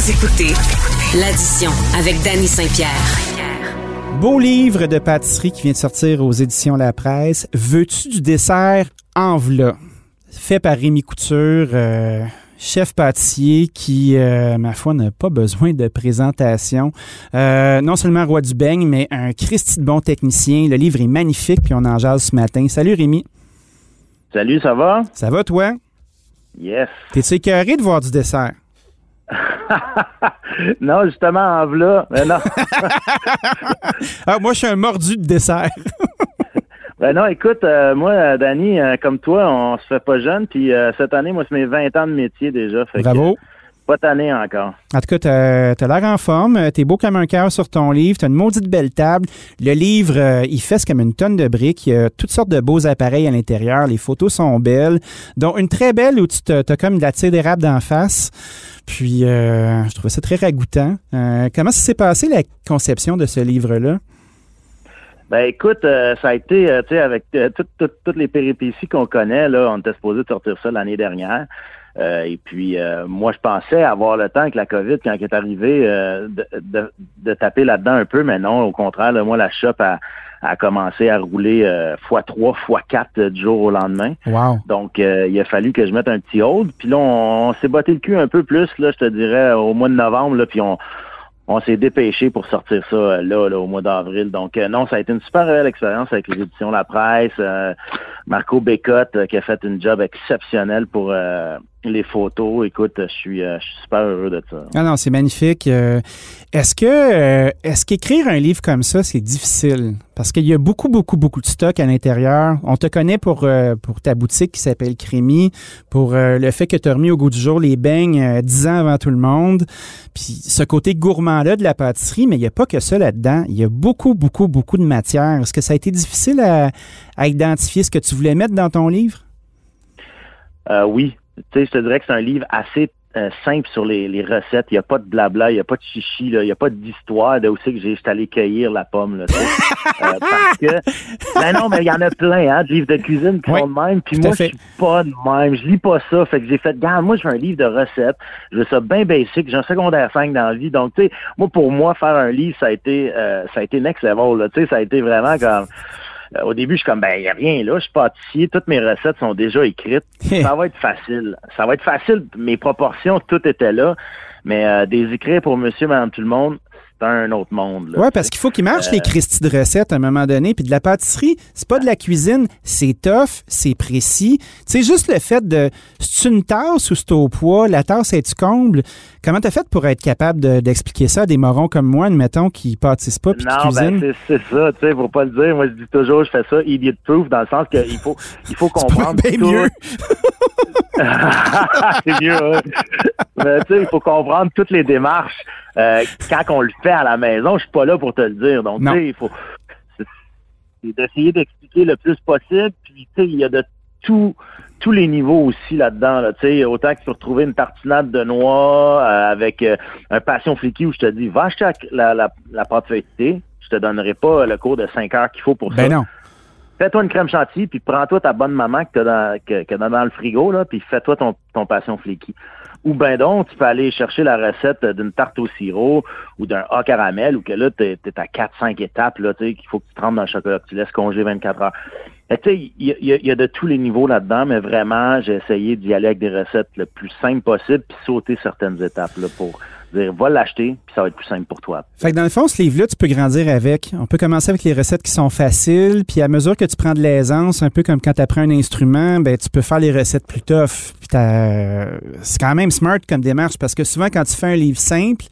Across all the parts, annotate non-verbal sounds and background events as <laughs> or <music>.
Vous écoutez l'addition avec Danny Saint-Pierre. Beau livre de pâtisserie qui vient de sortir aux éditions La Presse. Veux-tu du dessert? En v'là? Fait par Rémi Couture, euh, chef pâtissier qui, euh, ma foi, n'a pas besoin de présentation. Euh, non seulement roi du beigne, mais un Christy de bon technicien. Le livre est magnifique, puis on en jase ce matin. Salut Rémi. Salut, ça va? Ça va toi? Yes. T'es-tu écœuré de voir du dessert? <laughs> non, justement, en v'là. Mais non. <laughs> ah, moi, je suis un mordu de dessert. <laughs> ben non, écoute, euh, moi, Danny, euh, comme toi, on se fait pas jeune. Puis euh, cette année, moi, c'est mes 20 ans de métier déjà. Fait Bravo. Que, pas tanné encore. En tout cas, t'as as, l'air en forme. T'es beau comme un cœur sur ton livre. T'as une maudite belle table. Le livre, il fesse comme une tonne de briques. Il y a toutes sortes de beaux appareils à l'intérieur. Les photos sont belles. dont une très belle où tu as comme de la tire d'érable d'en face. Puis, euh, je trouvais ça très ragoûtant. Euh, comment ça s'est passé, la conception de ce livre-là? Ben écoute, euh, ça a été, tu sais, avec toutes les péripéties qu'on connaît, là, on était supposé sortir ça l'année dernière. Et puis, moi, je pensais avoir le temps avec la COVID, quand elle est arrivée, de, de, taper là-dedans un peu, mais non, au contraire, moi, la shop a, a commencé à rouler x3, x4 du jour au lendemain. Wow. Donc, il a fallu que je mette un petit hold. Puis là, on, s'est botté le cul un peu plus, là, je te dirais, au mois de novembre, là, puis on, on s'est dépêché pour sortir ça là, là au mois d'avril. Donc, non, ça a été une super belle expérience avec les éditions La Presse. Marco Bécotte qui a fait une job exceptionnel pour les photos. Écoute, je suis, je suis super heureux de ça. Ah non, c'est magnifique. est-ce que est-ce qu'écrire un livre comme ça, c'est difficile? Parce qu'il y a beaucoup, beaucoup, beaucoup de stock à l'intérieur. On te connaît pour, pour ta boutique qui s'appelle Crémy, pour le fait que tu as remis au goût du jour les beignes dix ans avant tout le monde. Puis ce côté gourmand-là de la pâtisserie, mais il n'y a pas que ça là-dedans. Il y a beaucoup, beaucoup, beaucoup de matière. Est-ce que ça a été difficile à, à identifier ce que tu voulais mettre dans ton livre? Euh, oui. Tu sais, je te dirais que c'est un livre assez euh, simple sur les, les recettes. Il n'y a pas de blabla, il n'y a pas de chichi, il n'y a pas d'histoire de aussi que j'ai allé cueillir la pomme. Là, euh, <laughs> parce que, ben non, mais il y en a plein, hein, de livres de cuisine qui sont de même. Puis moi, je suis pas de même. Je lis pas ça. Fait que j'ai fait, regarde, moi, je veux un livre de recettes. Je veux ça bien basic. J'ai un secondaire 5 dans la vie. Donc, tu sais, moi, pour moi, faire un livre, ça a été, euh, ça a été next level. Là, tu sais, ça a été vraiment comme euh, au début, je suis comme, ben, il n'y a rien là, je suis pâtissier, toutes mes recettes sont déjà écrites. <laughs> ça va être facile. Ça va être facile. Mes proportions, tout était là. Mais euh, des écrits pour monsieur, madame, tout le monde, c'est un autre monde. Oui, parce qu'il faut qu'il marche les euh, Christie de recettes à un moment donné. Puis de la pâtisserie, c'est pas de la cuisine, c'est tough, c'est précis. C'est juste le fait de. C'est une tasse ou c'est au poids, la tasse est-tu comble? Comment t'as fait pour être capable d'expliquer ça à des morons comme moi, admettons, qui pâtissent pas puis qui ben, cuisinent? Ben c'est ça, tu sais, faut pas le dire. Moi, je dis toujours, je fais ça idiot proof dans le sens qu'il faut, il faut <laughs> comprendre. C'est mieux. <laughs> c'est mieux, hein? Mais tu sais, il faut comprendre toutes les démarches. Euh, quand on le fait à la maison, je suis pas là pour te le dire. Donc, tu sais, il faut d'essayer d'expliquer le plus possible. Puis, tu sais, il y a de tout tous les niveaux aussi là-dedans. Là, autant que tu retrouver une tartinade de noix euh, avec euh, un passion flicky où je te dis, va acheter la, la, la pâte feuilletée. Je te donnerai pas le cours de 5 heures qu'il faut pour ben ça. Non. Fais-toi une crème chantilly, puis prends-toi ta bonne maman que tu dans, que, dans, le frigo, là, puis fais-toi ton, ton passion flicky. Ou ben donc, tu peux aller chercher la recette d'une tarte au sirop ou d'un A caramel, ou que là, tu es, à 4-5 étapes, là, qu'il faut que tu trempes dans le chocolat, que tu laisses congeler 24 heures. Tu sais, il y, a, de tous les niveaux là-dedans, mais vraiment, j'ai essayé d'y aller avec des recettes le plus simple possible, puis sauter certaines étapes là, pour dire va l'acheter, puis ça va être plus simple pour toi. Fait que dans le fond, ce livre-là, tu peux grandir avec. On peut commencer avec les recettes qui sont faciles, puis à mesure que tu prends de l'aisance, un peu comme quand tu apprends un instrument, ben tu peux faire les recettes plus tough. Puis c'est quand même smart comme démarche parce que souvent quand tu fais un livre simple,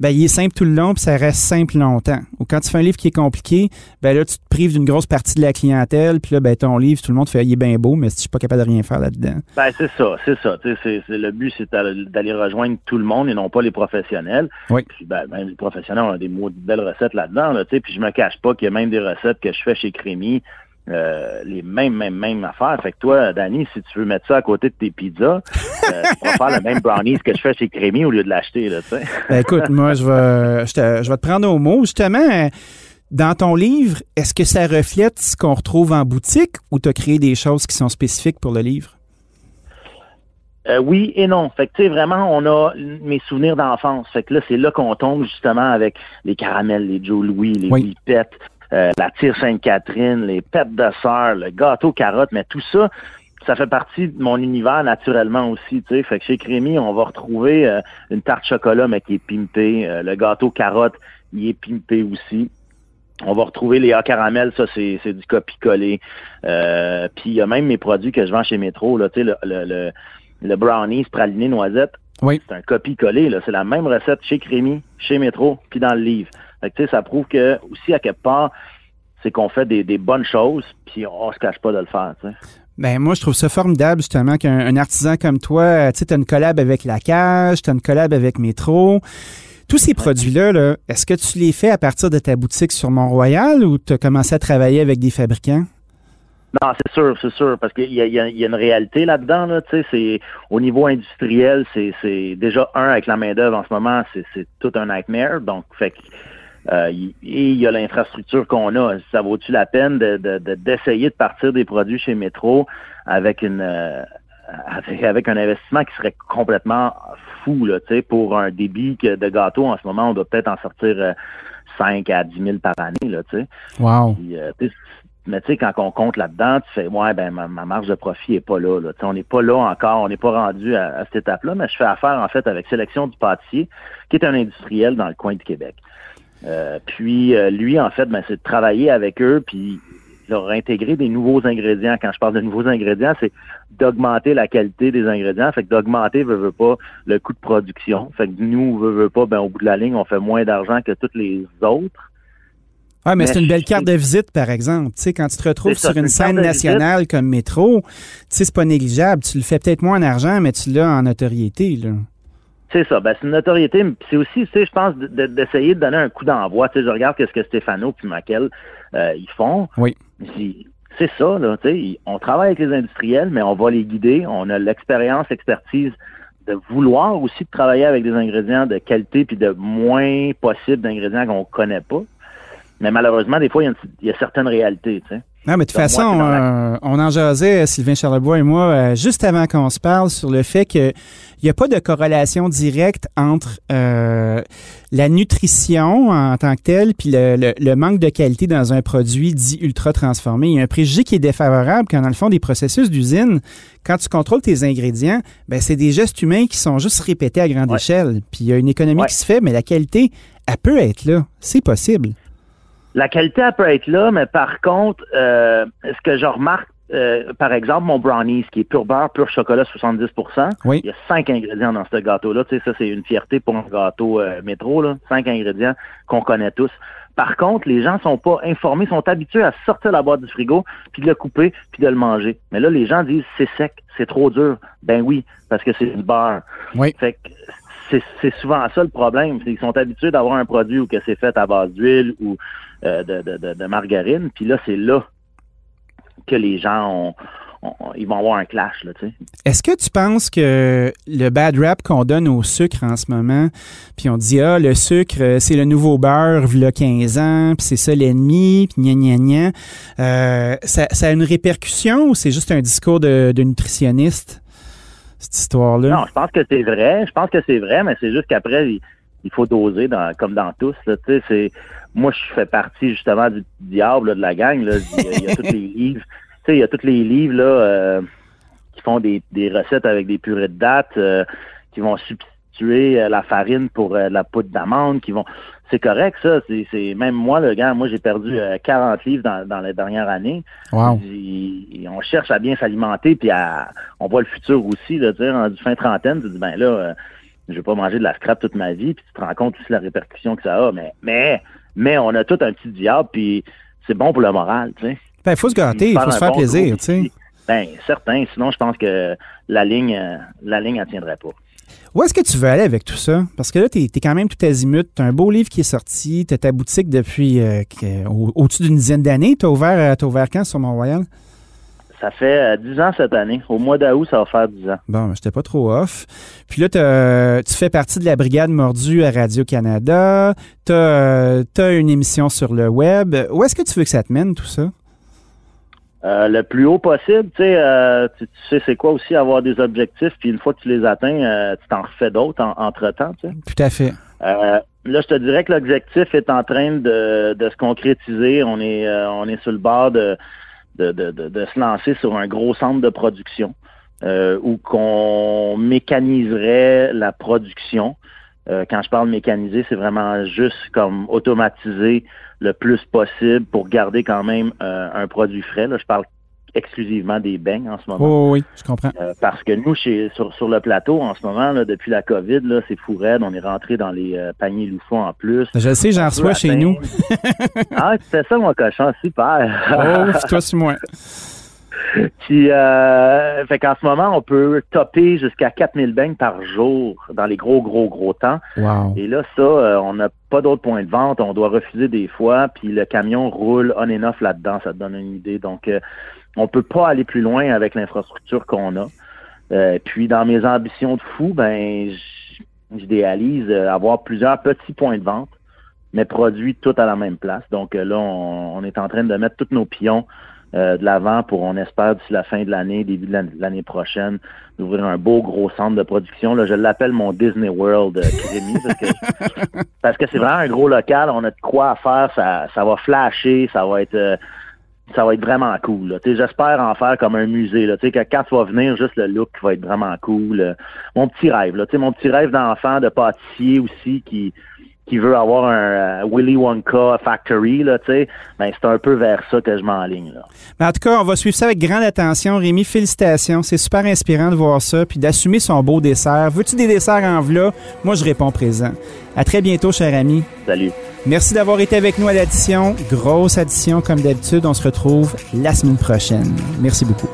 ben, il est simple tout le long, puis ça reste simple longtemps. Ou quand tu fais un livre qui est compliqué, ben là, tu te prives d'une grosse partie de la clientèle, puis là, ben, ton livre, tout le monde fait, il est bien beau, mais si je suis pas capable de rien faire là-dedans. Ben, c'est ça, c'est ça. C'est, le but, c'est d'aller rejoindre tout le monde et non pas les professionnels. Oui. Puis, ben, même les professionnels ont des mots, de belles recettes là-dedans, là, puis je me cache pas qu'il y a même des recettes que je fais chez Crémy, euh, les mêmes, mêmes, mêmes affaires. Fait que toi, Danny, si tu veux mettre ça à côté de tes pizzas, euh, tu vas faire le même brownies que je fais chez Crémy au lieu de l'acheter, là, tu sais. <laughs> Ben, écoute, moi, je vais, je, te, je vais te prendre au mot. Justement, dans ton livre, est-ce que ça reflète ce qu'on retrouve en boutique ou tu as créé des choses qui sont spécifiques pour le livre? Euh, oui et non. Fait que, tu sais, vraiment, on a mes souvenirs d'enfance. Fait que là, c'est là qu'on tombe justement avec les caramels, les Joe Louis, les Oui. Whippets, euh, la tire Sainte-Catherine, les pêtes de sœur, le gâteau carotte, mais tout ça, ça fait partie de mon univers naturellement aussi, tu sais. Fait que chez Crémy, on va retrouver euh, une tarte chocolat, mais qui est pimpée. Euh, le gâteau carotte, il est pimpé aussi. On va retrouver les A caramel, ça c'est c'est du copie-collé. Euh, puis il y a même mes produits que je vends chez Métro, là, tu sais, le, le, le, le brownies praliné noisette. Oui. C'est un copie-collé, là. C'est la même recette chez Crémy, chez Métro, puis dans le livre. Fait que, tu sais, ça prouve que, aussi, à quelque part, c'est qu'on fait des, des bonnes choses, puis on se cache pas de le faire. Ben moi, je trouve ça formidable, justement, qu'un un artisan comme toi, euh, tu sais, tu as une collab avec La Cage, tu as une collab avec Métro. Tous ces produits-là, là, est-ce que tu les fais à partir de ta boutique sur Mont-Royal ou tu as commencé à travailler avec des fabricants? Non, c'est sûr, c'est sûr, parce qu'il y a, y, a, il y a une réalité là-dedans, là, tu sais, c'est au niveau industriel, c'est, déjà un avec la main d'œuvre en ce moment, c'est, c'est tout un nightmare, donc fait que, euh, et il y a l'infrastructure qu'on a. Ça vaut-tu la peine de, de- de- d'essayer de partir des produits chez Métro avec une euh, avec, avec un investissement qui serait complètement fou là, tu sais, pour un débit que de gâteau en ce moment, on doit peut-être en sortir euh, 5 à 10 000 par année, là, tu sais. Wow. Puis, euh, mais tu sais, quand on compte là-dedans, tu fais ouais, ben ma, ma marge de profit est pas là. là. On n'est pas là encore, on n'est pas rendu à, à cette étape-là, mais je fais affaire en fait avec Sélection du pâtissier, qui est un industriel dans le coin de Québec. Euh, puis euh, lui, en fait, ben, c'est de travailler avec eux, puis leur intégrer des nouveaux ingrédients. Quand je parle de nouveaux ingrédients, c'est d'augmenter la qualité des ingrédients. Fait que d'augmenter, veut, veut pas, le coût de production. Fait que nous, veut, veut pas, ben, au bout de la ligne, on fait moins d'argent que tous les autres. Ah, mais Mais c'est une belle carte de visite, par exemple. Tu sais, quand tu te retrouves ça, sur une scène visite. nationale comme Métro, tu sais, c'est pas négligeable. Tu le fais peut-être moins en argent, mais tu l'as en notoriété, là. C'est ça. Ben, c'est une notoriété, mais c'est aussi, tu sais, je pense, de- de- d'essayer de donner un coup d'envoi. Tu sais, je regarde qu'est-ce que Stéphano puis Maquel, euh, ils font. Oui. C'est- ça, là. Tu sais, on travaille avec les industriels, mais on va les guider. On a l'expérience, l'expertise de vouloir aussi de travailler avec des ingrédients de qualité puis de moins possible d'ingrédients qu'on connaît pas. Mais malheureusement, des fois, il y a, y certaines réalités, tu sais. Non, mais de toute façon, moi, euh, on en jasait, Sylvain Charlebois et moi, euh, juste avant qu'on se parle sur le fait qu'il n'y a pas de corrélation directe entre euh, la nutrition en tant que telle puis le, le- le manque de qualité dans un produit dit ultra transformé. Il y a un préjugé qui est défavorable quand, dans le fond, des processus d'usine, quand tu contrôles tes ingrédients, ben, c'est des gestes humains qui sont juste répétés à grande Ouais. échelle. Puis il y a une économie Ouais. qui se fait, mais la qualité, elle peut être là. C'est possible. La qualité, elle peut être là, mais par contre, euh, ce que je remarque, euh, par exemple, mon brownies, qui est pur beurre, pur chocolat, 70% Oui. il y a cinq ingrédients dans ce gâteau-là. Tu sais, ça, c'est une fierté pour un gâteau euh, métro, là. Cinq ingrédients qu'on connaît tous. Par contre, les gens sont pas informés, sont habitués à sortir la boîte du frigo, puis de le couper, puis de le manger. Mais là, les gens disent, c'est sec, c'est trop dur. Ben oui, parce que c'est du beurre. Oui. Fait que c'est, souvent ça le problème. Qu'ils sont habitués d'avoir un produit où que c'est fait à base d'huile ou euh, de, margarine. Puis là, c'est là que les gens ils vont avoir un clash. Est-ce que tu penses que le bad rap qu'on donne au sucre en ce moment, puis on dit ah le sucre c'est le nouveau beurre v'là 15 ans, puis c'est ça l'ennemi, puis gna gna gna, euh, ça, a une répercussion ou c'est juste un discours de nutritionniste? Cette histoire-là? Non, je pense que c'est vrai. Je pense que c'est vrai, mais c'est juste qu'après, il, il faut doser dans, comme dans tous. Là, c'est, moi, je fais partie justement du diable là, de la gang. Là. Il, y a, il y a tous les <laughs> livres. Tu sais, il y a tous les livres là, euh, qui font des, des recettes avec des purées de dattes, euh, qui vont substituer euh, la farine pour euh, la poudre d'amande, qui vont. C'est correct, ça. C'est, même moi, le gars, moi j'ai perdu euh, 40 livres dans, dans les dernières années. Wow. Puis, on cherche à bien s'alimenter, puis à, on voit le futur aussi, là, tu sais, rendu fin trentaine, tu te dis, ben là, euh, je vais pas manger de la scrap toute ma vie, puis tu te rends compte aussi la répercussion que ça a, mais, mais, mais on a tout un petit diable, puis c'est bon pour le moral, tu sais. Ben, il faut se gâter, il faut se faire bon plaisir, tu sais. Ben, certain, sinon je pense que la ligne, euh, la ligne, elle tiendrait pas. Où est-ce que tu veux aller avec tout ça? Parce que là, tu es, quand même tout azimut. Tu as un beau livre qui est sorti. Tu as ta boutique depuis euh, au- au-dessus d'une dizaine d'années. Tu as ouvert, euh, t'as ouvert quand sur Mont-Royal? Ça fait euh, 10 ans cette année. Au mois d'août, ça va faire 10 ans. Bon, ben, j'étais pas trop off. Puis là, tu fais partie de la Brigade Mordue à Radio-Canada. Tu as, une émission sur le web. Où est-ce que tu veux que ça te mène, tout ça? Euh, le plus haut possible, tu sais, euh, tu, sais c'est quoi aussi avoir des objectifs, puis une fois que tu les atteins, euh, tu t'en refais d'autres entre-temps, tu sais. Tout à fait. là, je te dirais que l'objectif est en train de, de se concrétiser. On est, on est sur le bord de, de, de, de, se lancer sur un gros centre de production où qu'on mécaniserait la production. Quand je parle mécaniser, c'est vraiment juste comme automatiser le plus possible pour garder quand même euh, un produit frais. Là, je parle exclusivement des beignes en ce moment. Oh, oui, je comprends. Euh, parce que nous, chez, sur, sur, le plateau, en ce moment, là, depuis la COVID, là, c'est fou raide. On est rentré dans les euh, paniers loufoux en plus. Je sais, j'en reçois chez nous. ah, tu fais ça, mon cochon, super. oh, toi, c'est moi. <laughs> <laughs> Puis, euh, fait qu'en ce moment, on peut topper jusqu'à 4000 beignes par jour dans les gros, gros, gros temps. Et là, ça, euh, on n'a pas d'autres points de vente. On doit refuser des fois. Puis le camion roule on and off là-dedans. Ça te donne une idée. Donc, euh, on peut pas aller plus loin avec l'infrastructure qu'on a. Euh, puis, dans mes ambitions de fou, ben, j'idéalise avoir plusieurs petits points de vente, mais produits tout à la même place. Donc là, on, on est en train de mettre tous nos pions euh, de l'avant pour, on espère, d'ici la fin de l'année, début de l'année prochaine, d'ouvrir un beau gros centre de production. Là, je l'appelle mon Disney World euh, <laughs> parce que c'est vraiment un gros local. On a de quoi à faire. Ça, ça va flasher, ça va être euh, ça va être vraiment cool. J'espère en faire comme un musée. Là. que quand tu vas venir, juste le look va être vraiment cool. Mon petit rêve, là, mon petit rêve d'enfant, de pâtissier aussi, qui, qui veut avoir un euh, Willy Wonka Factory, là, tu sais, ben, c'est un peu vers ça que je m'enligne. Là. En tout cas, on va suivre ça avec grande attention. Rémi, félicitations. C'est super inspirant de voir ça, puis d'assumer son beau dessert. Veux-tu des desserts en v'là? Moi, je réponds présent. À très bientôt, cher ami. Salut. Merci d'avoir été avec nous à l'addition. Grosse addition, comme d'habitude. On se retrouve la semaine prochaine. Merci beaucoup.